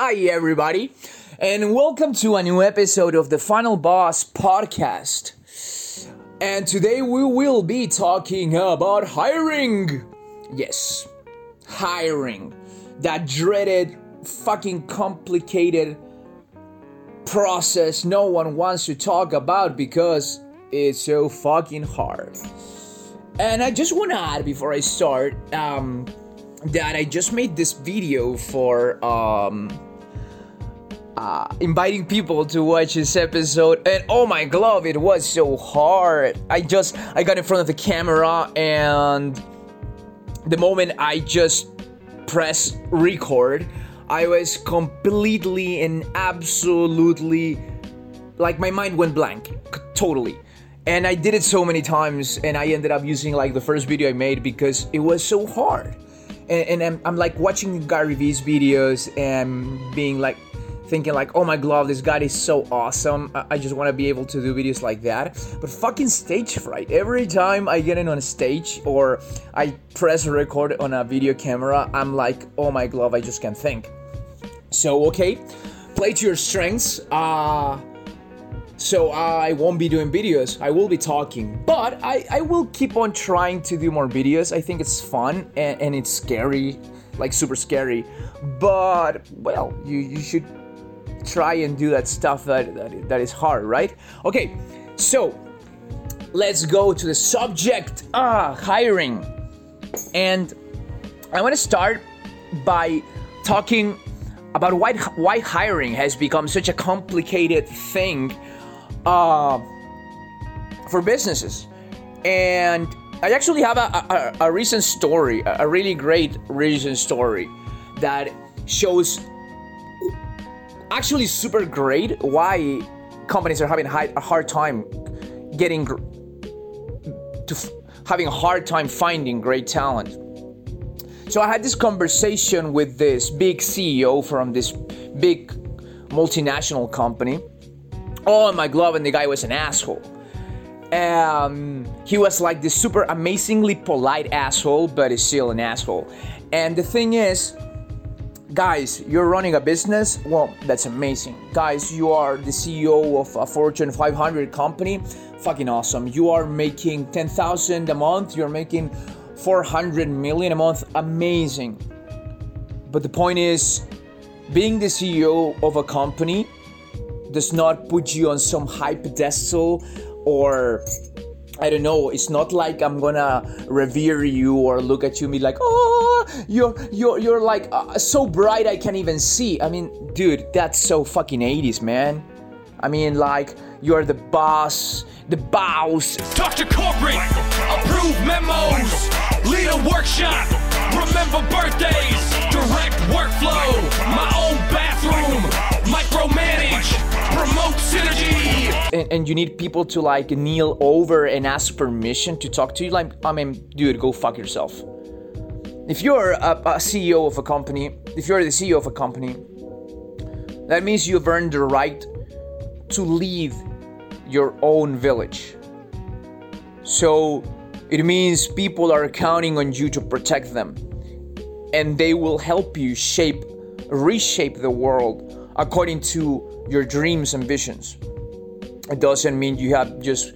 Hi, everybody, and welcome to a new episode of the Final Boss podcast. And today we will be talking about hiring. Yes, hiring. That dreaded, fucking complicated process no one wants to talk about because it's so fucking hard. And I just want to add before I start um, that I just made this video for um, uh, inviting people to watch this episode, and oh my glove, it was so hard. I just I got in front of the camera, and the moment I just press record, I was completely and absolutely like my mind went blank, totally. And I did it so many times, and I ended up using like the first video I made because it was so hard. And, and I'm, I'm like watching Gary Vee's videos and being like, thinking like, oh my god, this guy is so awesome. I, just want to be able to do videos like that. But fucking stage fright. Every time I get in on a stage or I press record on a video camera, I'm like, oh my glove, I just can't think. So okay, play to your strengths. Uh so I won't be doing videos. I will be talking, but I, I will keep on trying to do more videos. I think it's fun and, and it's scary, like super scary. But well, you, you should try and do that stuff that, that, that is hard, right? Okay, so let's go to the subject ah, hiring. And I want to start by talking about why, why hiring has become such a complicated thing uh, for businesses. And I actually have a, a, a recent story, a really great recent story that shows actually super great why companies are having a hard time getting to having a hard time finding great talent. So I had this conversation with this big CEO from this big multinational company. Oh my glove and the guy was an asshole. Um, he was like this super amazingly polite asshole but is still an asshole. And the thing is guys you're running a business? Well that's amazing. Guys you are the ceo of a fortune 500 company? Fucking awesome. You are making 10000 a month? You're making 400 million a month? Amazing. But the point is being the ceo of a company does not put you on some high pedestal or I don't know. It's not like I'm gonna revere you or look at you and be like, "Oh, you're you're you're like uh, so bright I can't even see." I mean, dude, that's so fucking 80s, man. I mean, like you're the boss, the boss. Talk to corporate, approve memos, lead a workshop, remember birthdays, direct workflow, my own bathroom, micromanage, promote synergy. And, and, you need people to like kneel over and ask permission to talk to you. Like, I mean, dude, go fuck yourself. If you're a, a CEO of a company, if you're the CEO of a company, that means you've earned the right to leave your own village. So it means people are counting on you to protect them, and they will help you shape, reshape the world according to your dreams and visions. It doesn't mean you have just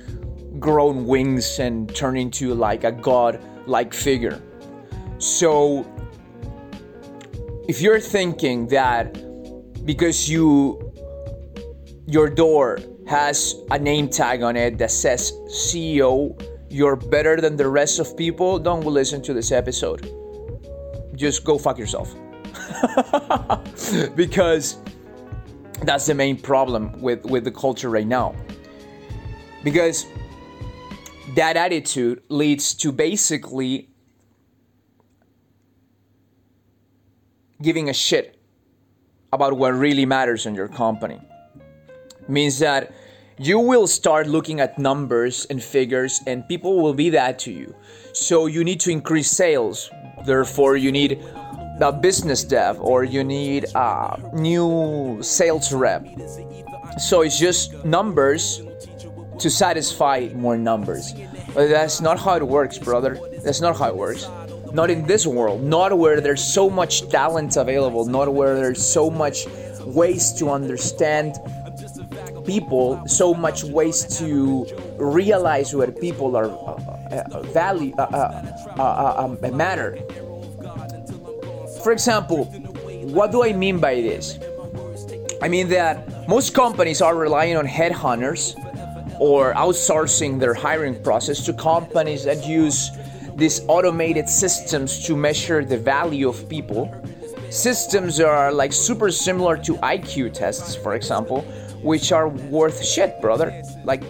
grown wings and turned into like a god like figure. So, if you're thinking that because you your door has a name tag on it that says CEO, you're better than the rest of people, don't listen to this episode. Just go fuck yourself. because that's the main problem with, with the culture right now. Because that attitude leads to basically giving a shit about what really matters in your company. Means that you will start looking at numbers and figures, and people will be that to you. So you need to increase sales. Therefore, you need a business dev or you need a new sales rep. So it's just numbers to satisfy more numbers. But that's not how it works, brother. That's not how it works. Not in this world. Not where there's so much talent available. Not where there's so much ways to understand people, so much ways to realize where people are uh, uh, value uh, uh, uh, uh, um, matter. For example, what do I mean by this? I mean that most companies are relying on headhunters or outsourcing their hiring process to companies that use these automated systems to measure the value of people. Systems are like super similar to IQ tests, for example, which are worth shit, brother. Like,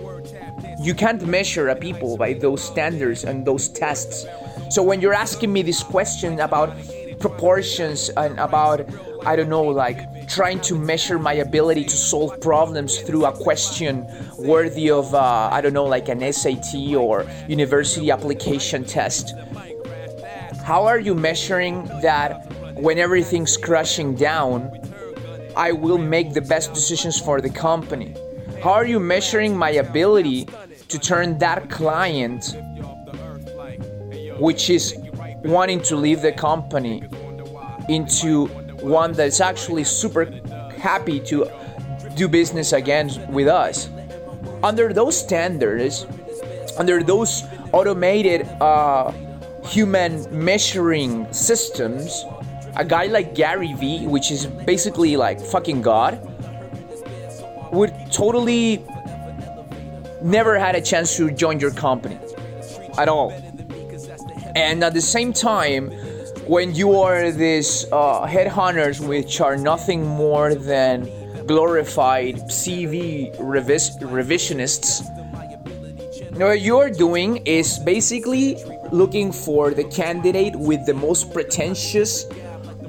you can't measure a people by those standards and those tests. So when you're asking me this question about proportions and about I don't know, like trying to measure my ability to solve problems through a question worthy of, uh, I don't know, like an SAT or university application test. How are you measuring that when everything's crashing down, I will make the best decisions for the company? How are you measuring my ability to turn that client, which is wanting to leave the company, into one that's actually super happy to do business again with us. Under those standards, under those automated uh, human measuring systems, a guy like Gary Vee, which is basically like fucking God, would totally never had a chance to join your company at all. And at the same time, when you are these uh, headhunters which are nothing more than glorified CV revis- revisionists, what you're doing is basically looking for the candidate with the most pretentious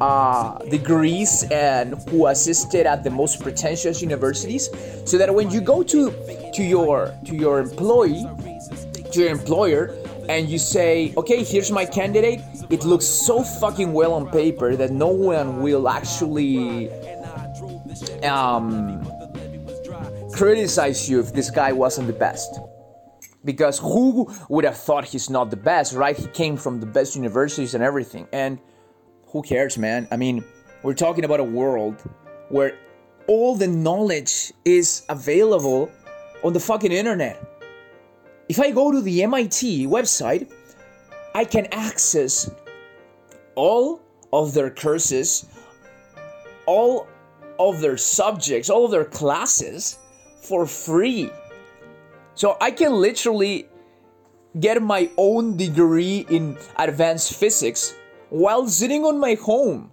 uh, degrees and who assisted at the most pretentious universities, so that when you go to to your to your employee, to your employer, and you say, okay, here's my candidate, it looks so fucking well on paper that no one will actually um, criticize you if this guy wasn't the best. Because who would have thought he's not the best, right? He came from the best universities and everything. And who cares, man? I mean, we're talking about a world where all the knowledge is available on the fucking internet. If I go to the MIT website, I can access all of their courses, all of their subjects, all of their classes for free. So I can literally get my own degree in advanced physics while sitting on my home.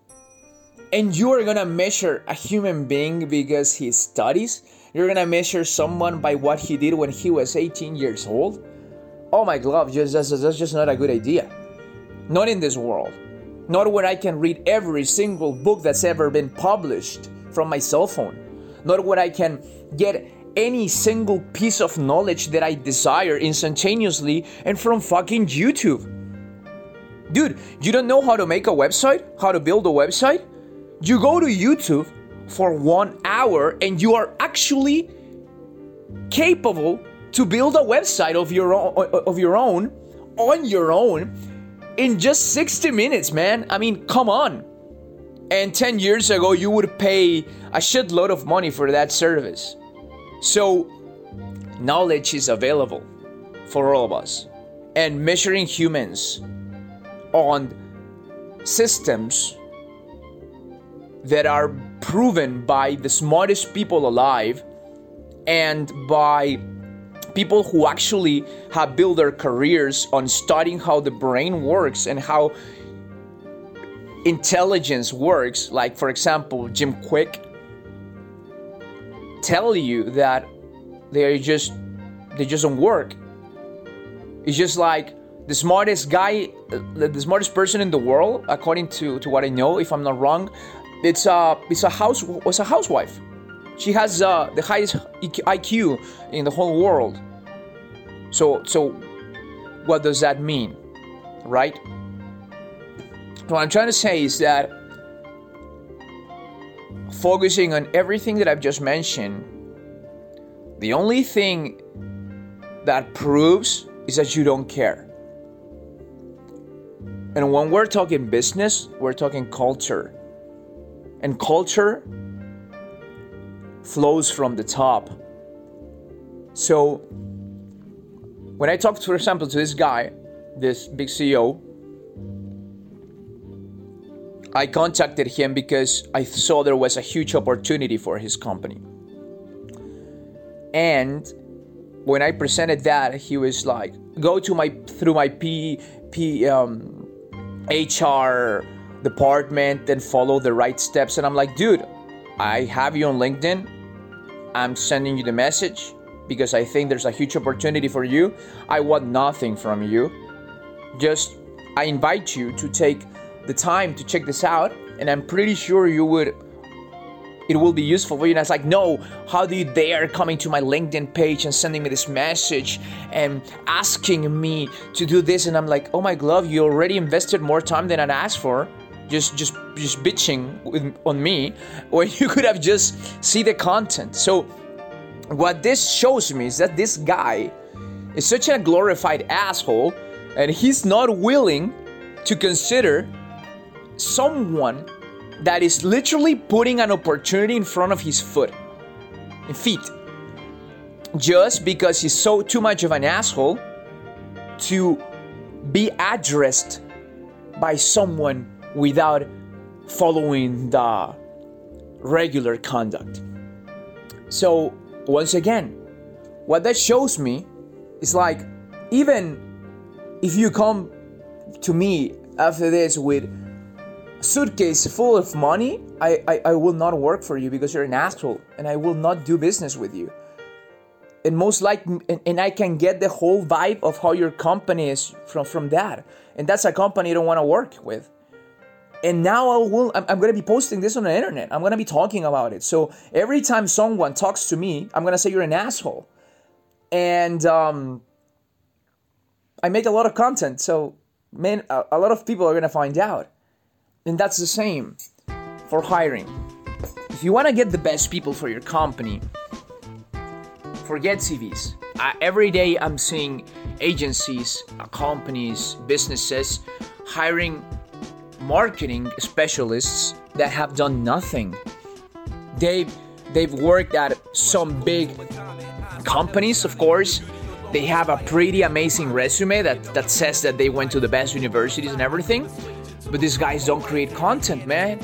And you are gonna measure a human being because he studies? You're gonna measure someone by what he did when he was 18 years old? Oh my god, just, that's, that's just not a good idea. Not in this world. Not where I can read every single book that's ever been published from my cell phone. Not where I can get any single piece of knowledge that I desire instantaneously and from fucking YouTube. Dude, you don't know how to make a website? How to build a website? You go to YouTube for one hour and you are actually capable to build a website of your own, of your own on your own in just 60 minutes, man. I mean, come on. And 10 years ago, you would pay a shitload of money for that service. So, knowledge is available for all of us. And measuring humans on systems that are proven by the smartest people alive and by people who actually have built their careers on studying how the brain works and how intelligence works. Like for example Jim Kwik tell you that they just they just don't work. It's just like the smartest guy the smartest person in the world according to to what i know if i'm not wrong it's a it's a house was a housewife she has uh, the highest IQ in the whole world. So, so what does that mean, right? What I'm trying to say is that focusing on everything that I've just mentioned, the only thing that proves is that you don't care. And And when we're talking business, we're talking culture. And culture flows from the top. So when I talked, for example, to this guy, this big CEO, I contacted him because I saw there was a huge opportunity for his company. And when I presented that, he was like, "Go to my through my P P um, HR department and follow the right steps." And I'm like, "Dude, I have you on LinkedIn. I'm sending you the message because I think there's a huge opportunity for you. I want nothing from you. Just I invite you to take the time to check this out, and I'm pretty sure you would it will be useful for you. And I was like, no, how do you dare coming to my LinkedIn page and sending me this message and asking me to do this? And I'm like, oh my glove, you already invested more time than I asked for. Just, just, just bitching with, on me, or you could have just see the content. So, what this shows me is that this guy is such a glorified asshole, and he's not willing to consider someone that is literally putting an opportunity in front of his foot feet just because he's so too much of an asshole to be addressed by someone without following the regular conduct. So, once again, what that shows me is like, even if you come to me after this with suitcase full of money, I, I, I will not work for you because you're an asshole and I will not do business with you. And most like and, and I can get the whole vibe of how your company is from, from that. And that's a company I don't want to work with. And now I will I'm, I'm gonna be posting this on the internet. I'm gonna be talking about it. So every time someone talks to me, I'm gonna say you're an asshole. And um I make a lot of content, so man, a, a lot of people are gonna find out. And that's the same for hiring. If you want to get the best people for your company, forget CVs. Every day I'm seeing agencies, uh, companies, businesses hiring marketing specialists that have done nothing. They've they've worked at some big companies, of course. They have a pretty amazing resume that, that says that they went to the best universities and everything but these guys don't create content, man.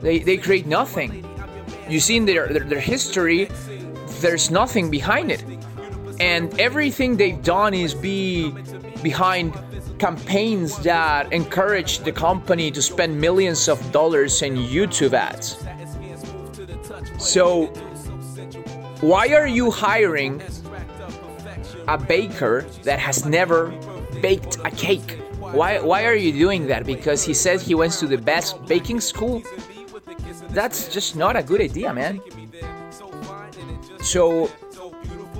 They, they create nothing. You see in their, their, their history, there's nothing behind it. And everything they've done is be behind campaigns that encourage the company to spend millions of dollars in YouTube ads. So, why are you hiring a baker that has never baked a cake? Why, why are you doing that? Because he says he went to the best baking school? That's just not a good idea, man. So,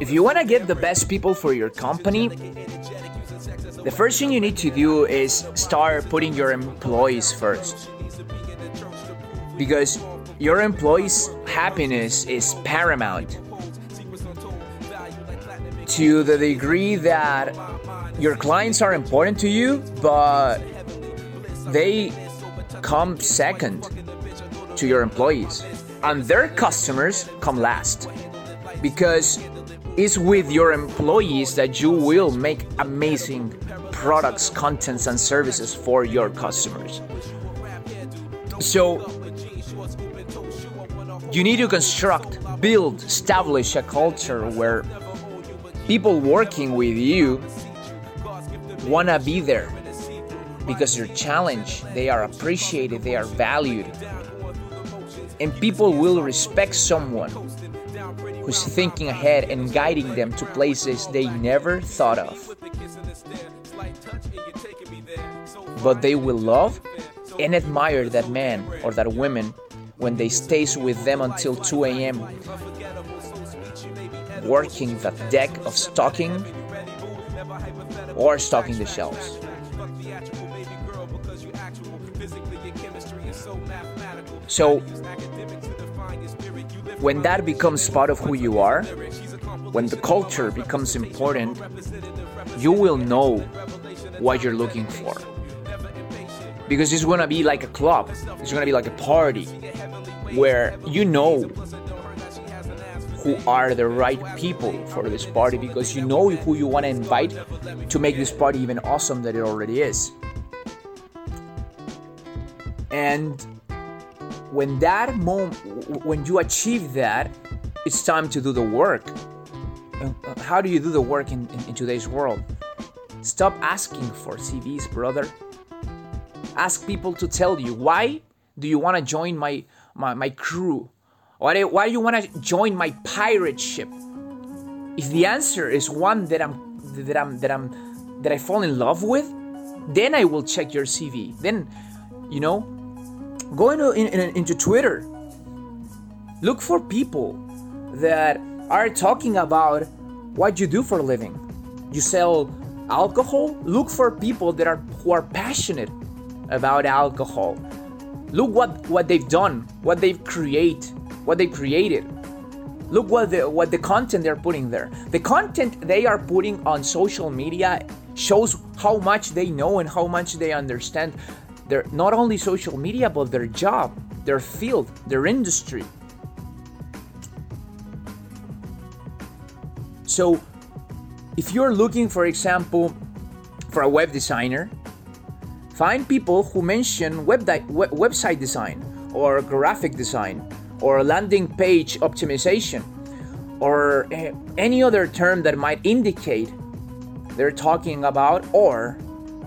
if you want to get the best people for your company, the first thing you need to do is start putting your employees first. Because your employees' happiness is paramount to the degree that your clients are important to you, but they come second to your employees. And their customers come last. Because it's with your employees that you will make amazing products, contents, and services for your customers. So, you need to construct, build, establish a culture where people working with you wanna be there because you're challenged, they are appreciated, they are valued. And people will respect someone who's thinking ahead and guiding them to places they never thought of. But they will love and admire that man or that woman when they stays with them until 2 a.m. working that deck of stocking or stocking the shelves. So, when that becomes part of who you are, when the culture becomes important, you will know what you're looking for. because it's gonna be like a club. It's gonna be like a party where you know who are the right people for this party because you know who you want to invite to make this party even awesome that it already is. And when that moment, when you achieve that, it's time to do the work. Uh, how do you do the work in, in, in today's world? Stop asking for CVs, brother. Ask people to tell you why do you want to join my, my, my crew? Why do, why do you want to join my pirate ship? If the answer is one that I'm that I'm that I'm that I fall in love with, then I will check your CV. Then, you know, go into in, in, into Twitter. Look for people that are talking about what you do for a living. You sell alcohol. Look for people that are who are passionate about alcohol. Look what what they've done, what they've create, what they created. Look what the what the content they're putting there. The content they are putting on social media shows how much they know and how much they understand their not only social media but their job, their field, their industry. So if you're looking for example for a web designer, find people who mention web di- website design or graphic design or landing page optimization or eh, any other term that might indicate they're talking about or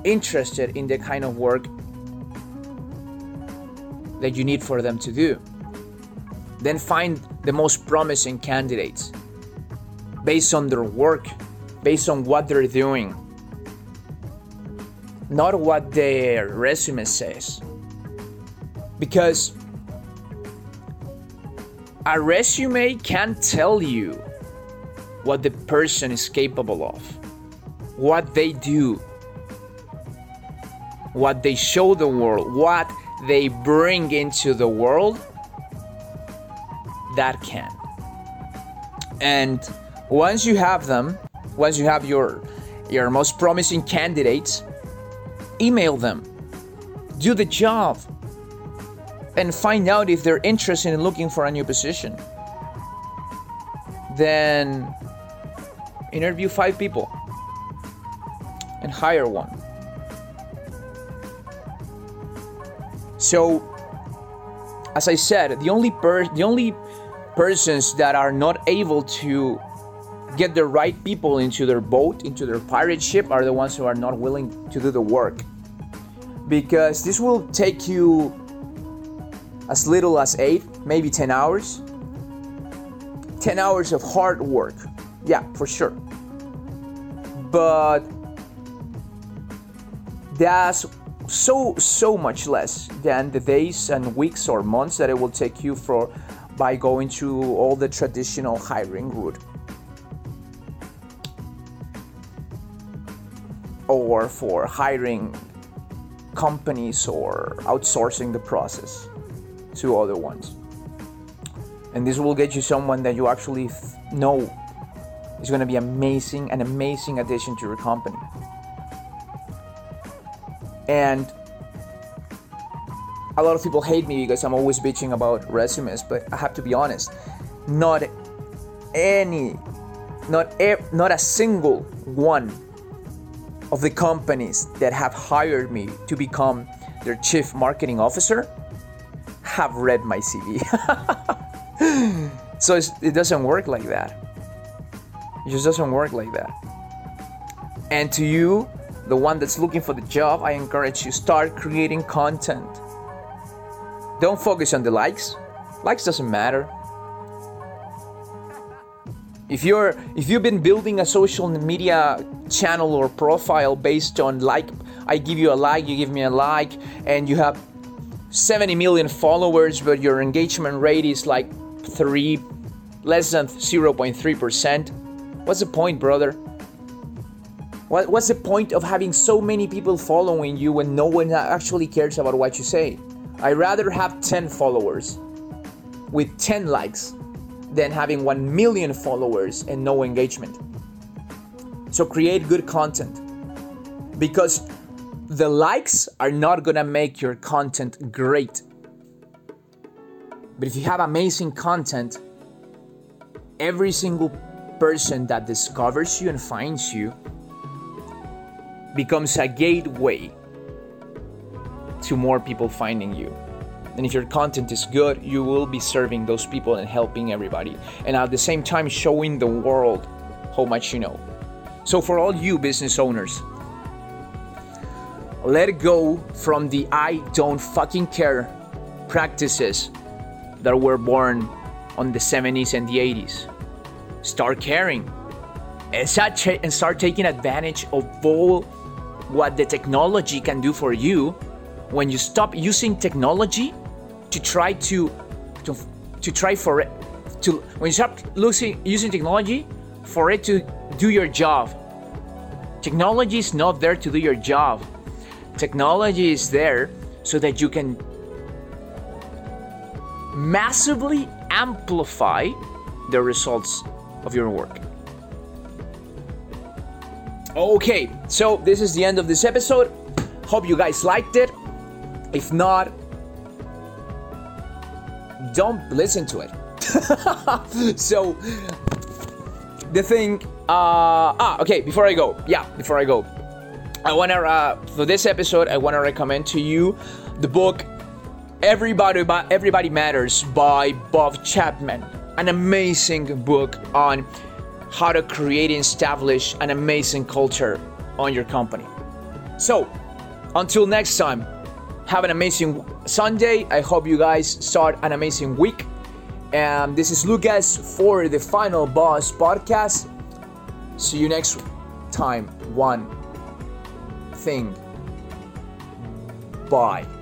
interested in the kind of work that you need for them to do. Then find the most promising candidates based on their work, based on what they're doing, not what their resume says. Because a resume can't tell you what the person is capable of, what they do, what they show the world, what they bring into the world. That can. And once you have them, once you have your your most promising candidates, email them. Do the job and find out if they're interested in looking for a new position. Then interview five people and hire one. So, as I said, the only per- the only persons that are not able to get the right people into their boat, into their pirate ship, are the ones who are not willing to do the work. Because this will take you as little as 8, maybe 10 hours. 10 hours of hard work. Yeah, for sure. But that's so so much less than the days and weeks or months that it will take you for by going through all the traditional hiring route. Or for hiring companies or outsourcing the process to other ones. And this will get you someone that you actually know is going to be amazing, an amazing addition to your company. And a lot of people hate me because I'm always bitching about resumes, but I have to be honest. Not any, not a, not a single one of the companies that have hired me to become their chief marketing officer have read my CV. so it doesn't work like that. It just doesn't work like that. And to you, the one that's looking for the job, I encourage you start creating content. Don't focus on the likes. Likes doesn't matter. If you're if you've been building a social media channel or profile based on like I give you a like, you give me a like and you have 70 million followers but your engagement rate is like 3 less than 0.3%, what's the point, brother? What, what's the point of having so many people following you when no one actually cares about what you say? I'd rather have 10 followers with 10 likes than having 1 million followers and no engagement. So create good content because the likes are not gonna make your content great. But if you have amazing content, every single person that discovers you and finds you becomes a gateway to more people finding you. And if your content is good, you will be serving those people and helping everybody. And at the same time, showing the world how much you know. So, for all you business owners, let go from the I don't fucking care practices that were born on the 70s and the 80s. Start caring and start, and start taking advantage of all what the technology can do for you when you stop using technology to try to to, to try for it to when you start losing, using technology for it to do your job. Technology is not there to do your job. Technology is there so that you can massively amplify the results of your work. Okay so this is the end of this episode. Hope you guys liked it. If not don't listen to it. so the thing, uh, ah, okay. Before I go, yeah, before I go, I wanna uh, for this episode, I wanna recommend to you the book "Everybody, Everybody Matters" by Bob Chapman. An amazing book on how to create and establish an amazing culture on your company. So, until next time, have an amazing Sunday. I hope you guys start an amazing week. And this is Lucas for the Final Boss podcast. See you next time. One thing. Bye.